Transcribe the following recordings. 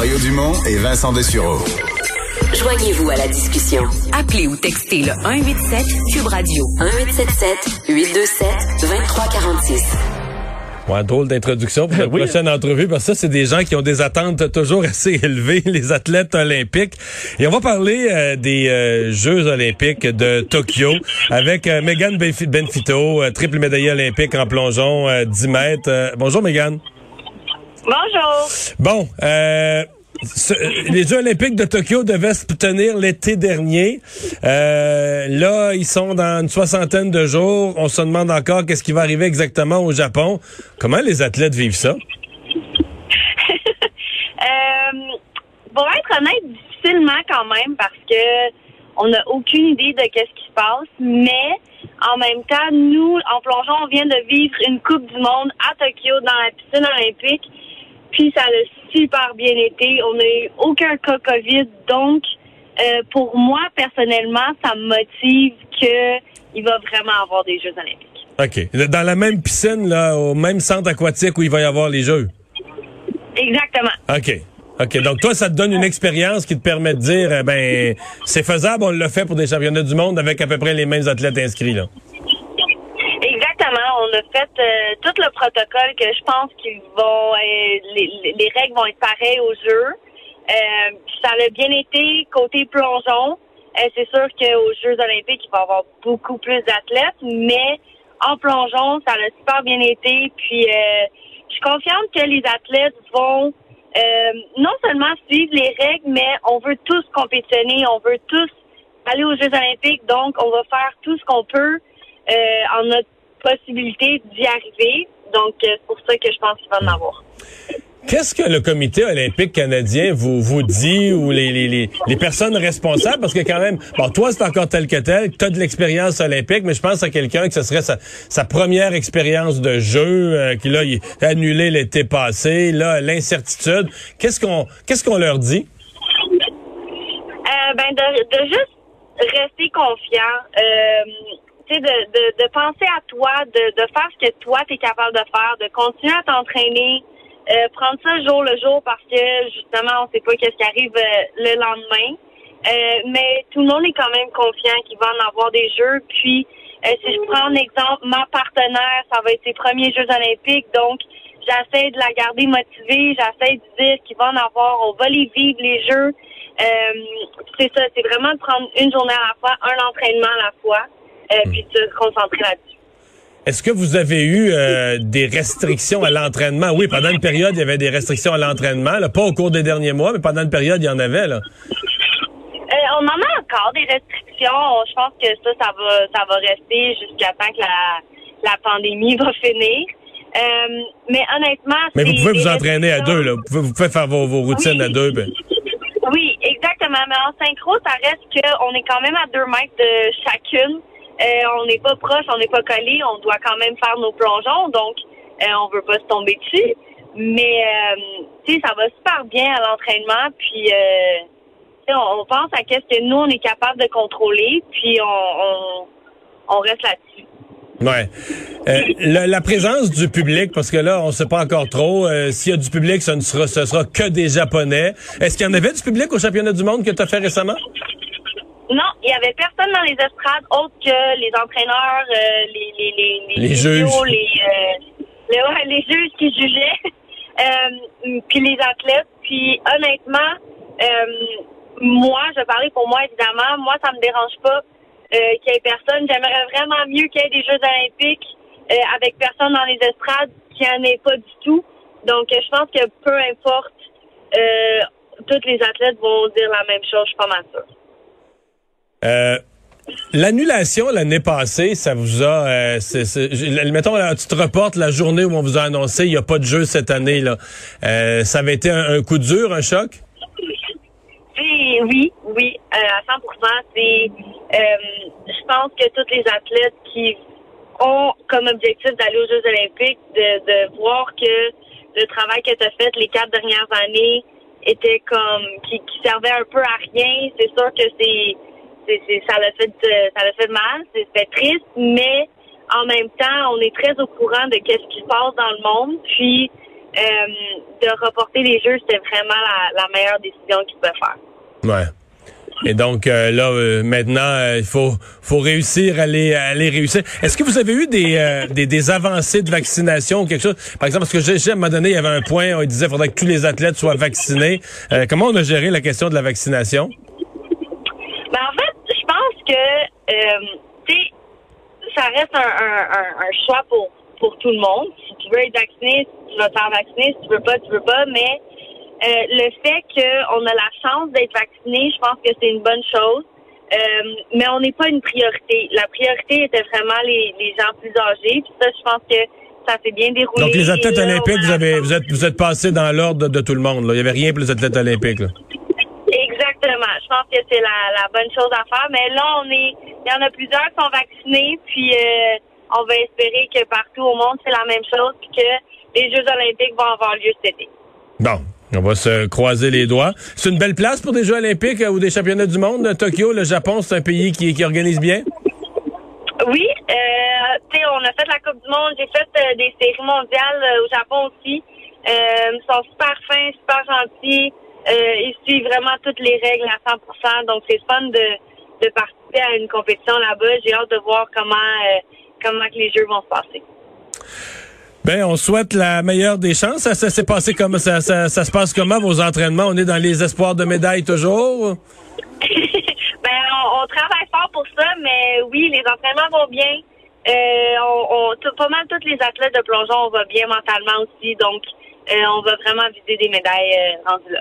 Mario Dumont et Vincent Dessureau. Joignez-vous à la discussion. Appelez ou textez le 187 Cube Radio 1877 827 2346. Ouais, drôle d'introduction pour la prochaine entrevue, parce que ça, c'est des gens qui ont des attentes toujours assez élevées, les athlètes olympiques. Et on va parler euh, des euh, Jeux olympiques de Tokyo avec euh, Megan Benfito, triple médaillée olympique en plongeon, 10 mètres. bonjour, Megan. Bonjour. Bon, euh, les Jeux olympiques de Tokyo devaient se tenir l'été dernier. Euh, là, ils sont dans une soixantaine de jours. On se demande encore qu'est-ce qui va arriver exactement au Japon. Comment les athlètes vivent ça? euh, pour être honnête, difficilement quand même parce que on n'a aucune idée de qu'est-ce qui se passe, mais en même temps, nous, en plongeon, on vient de vivre une Coupe du Monde à Tokyo dans la piscine olympique puis ça a super bien été. On n'a eu aucun cas COVID. Donc, euh, pour moi, personnellement, ça me motive qu'il va vraiment avoir des Jeux olympiques. OK. Dans la même piscine, là, au même centre aquatique où il va y avoir les Jeux? Exactement. OK. OK. Donc, toi, ça te donne une expérience qui te permet de dire, eh ben, c'est faisable, on l'a fait pour des championnats du monde avec à peu près les mêmes athlètes inscrits, là a fait euh, tout le protocole que je pense qu'ils vont, euh, les, règles vont être pareilles aux Jeux. Euh, ça a bien été côté plongeon. c'est sûr qu'aux Jeux olympiques, il va y avoir beaucoup plus d'athlètes, mais en plongeon, ça a super bien été. Puis, je suis confiante que les athlètes vont non seulement suivre les règles, mais on veut tous compétitionner, on veut tous aller aux Jeux olympiques. Donc, on va faire tout ce qu'on peut en notre possibilité d'y arriver. Donc, euh, c'est pour ça que je pense qu'il va en avoir. Qu'est-ce que le comité olympique canadien vous vous dit ou les, les, les, personnes responsables? Parce que quand même, bon, toi, c'est encore tel que tel, tu as de l'expérience olympique, mais je pense à quelqu'un que ce serait sa, sa première expérience de jeu, euh, qui là, il a annulé l'été passé, là, l'incertitude. Qu'est-ce qu'on qu'est-ce qu'on leur dit? Euh, ben de, de juste rester confiant. Euh, de, de, penser à toi, de, faire ce que toi, tu es capable de faire, de continuer à t'entraîner, euh, prendre ça jour le jour parce que, justement, on sait pas qu'est-ce qui arrive euh, le lendemain. Euh, mais tout le monde est quand même confiant qu'il va en avoir des jeux. Puis, si je prends un exemple, ma partenaire, ça va être ses premiers Jeux olympiques. Donc, j'essaie de la garder motivée. J'essaie de dire qu'il va en avoir. On va les vivre, les Jeux. c'est ça, c'est vraiment de prendre une journée à la fois, un entraînement à la fois. Euh, puis se concentrer là-dessus. Est-ce que vous avez eu euh, des restrictions à l'entraînement? Oui, pendant une période, il y avait des restrictions à l'entraînement. Pas au cours des derniers mois, mais pendant une période, il y en avait. Là. Euh, on en a encore des restrictions. Je pense que ça, ça va, ça va rester jusqu'à temps que la, la pandémie va finir. mais honnêtement, mais vous pouvez vous entraîner à deux. Là. Vous, pouvez, faire vos, routines à deux. Ben. Oui, exactement. Mais en synchro, ça reste qu'on est quand même à deux mètres de chacune. Euh, on n'est pas proche, on n'est pas collé, on doit quand même faire nos plongeons, donc euh, on veut pas se tomber dessus. Mais euh, tu sais, ça va super bien à l'entraînement, puis on, on, pense à qu'est-ce que nous on est capable de contrôler, puis on, reste là-dessus. Ouais. la, présence du public, parce que là, on sait pas encore trop. S'il y a du public, ce ne sera, ce sera que des Japonais. Est-ce qu'il y en avait du public au championnat du monde que tu as fait récemment? Non, il y avait personne dans les estrades autre que les entraîneurs, euh, les, les, les, les, juges, les, euh, les, juges qui jugeaient, euh, puis les athlètes. Puis honnêtement, moi, je parlais pour moi évidemment, moi ça me dérange pas qu'il y ait personne. J'aimerais vraiment mieux qu'il y ait des Jeux olympiques avec personne dans les estrades, qu'il n'y en ait pas du tout. Donc je pense que peu importe, tous les athlètes vont dire la même chose, je suis pas mal sûre. Euh, l'annulation l'année passée, ça vous a, euh, mettons, tu te reportes la journée où on vous a annoncé il n'y a pas de jeu cette année là. Euh, ça avait été un, coup dur, un choc? Oui, oui, à 100%. C'est, je pense que tous les athlètes qui ont comme objectif d'aller aux Jeux Olympiques, de, de voir que le travail que tu as fait les quatre dernières années était comme qui, qui servait un peu à rien. C'est sûr que c'est ça l'a fait, ça l'a fait mal, c'était triste, mais en même temps, on est très au courant de qu'est-ce qui se passe dans le monde. Puis, de reporter les Jeux, c'était vraiment la, la meilleure décision qu'ils pouvaient faire. Ouais. Et donc euh, là, euh, maintenant, euh, il faut faut réussir à les, à les réussir. Est-ce que vous avez eu des, des, des avancées de vaccination ou quelque chose? Par exemple, parce que j'ai à un moment donné, il y avait un point, on disait qu'il faudrait que tous les athlètes soient vaccinés. comment on a géré la question de la vaccination? Que tu sais, ça reste un, un, un, choix pour, pour tout le monde. Si tu veux être vacciné, tu vas te faire vacciner. Si tu veux pas, tu veux pas. Mais euh, le fait qu'on a la chance d'être vacciné, je pense que c'est une bonne chose. Euh, mais on n'est pas une priorité. La priorité était vraiment les, les gens plus âgés. Puis ça, je pense que ça s'est bien déroulé. Donc les athlètes olympiques, vous avez vous êtes vous êtes passé dans l'ordre de, tout le monde. Là. Il n'y avait rien pour les athlètes olympiques. Là. Exactement. Je pense que c'est la, la bonne chose à faire. Mais là, on est il y en a plusieurs qui sont vaccinés, puis euh, on va espérer que partout au monde c'est la même chose, puis que les Jeux olympiques vont avoir lieu cet été. Bon, on va se croiser les doigts. C'est une belle place pour des Jeux olympiques euh, ou des championnats du monde. Tokyo, le Japon, c'est un pays qui, qui organise bien? Oui. Euh, tu sais, on a fait la Coupe du monde. J'ai fait euh, des séries mondiales euh, au Japon aussi. ils sont super fins, super gentils. Ils suivent vraiment toutes les règles à 100% Donc, c'est fun de, de participer à une compétition là-bas. J'ai hâte de voir comment, comment que les Jeux vont se passer. Ben, on souhaite la meilleure des chances. Ça, s'est passé comme ça, ça, ça, se passe comment vos entraînements? On est dans les espoirs de médailles toujours? ben, on, travaille fort pour ça, mais oui, les entraînements vont bien. Euh, on, on pas mal tous les athlètes de plongeon, on va bien mentalement aussi, donc euh, on va vraiment viser des médailles euh, rendues là.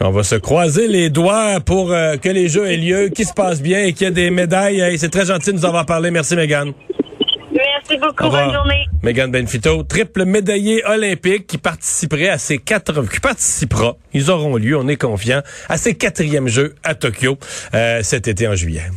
On va se croiser les doigts pour euh, que les Jeux aient lieu, qu'ils se passent bien et qu'il y ait des médailles. C'est très gentil de nous avoir parlé. Merci, Megan. Merci beaucoup. Bonne journée. Megan Benfito, triple médaillé olympique qui participerait à ces quatre, qui participera, ils auront lieu, on est confiant, à ces quatrièmes Jeux à Tokyo euh, cet été en juillet.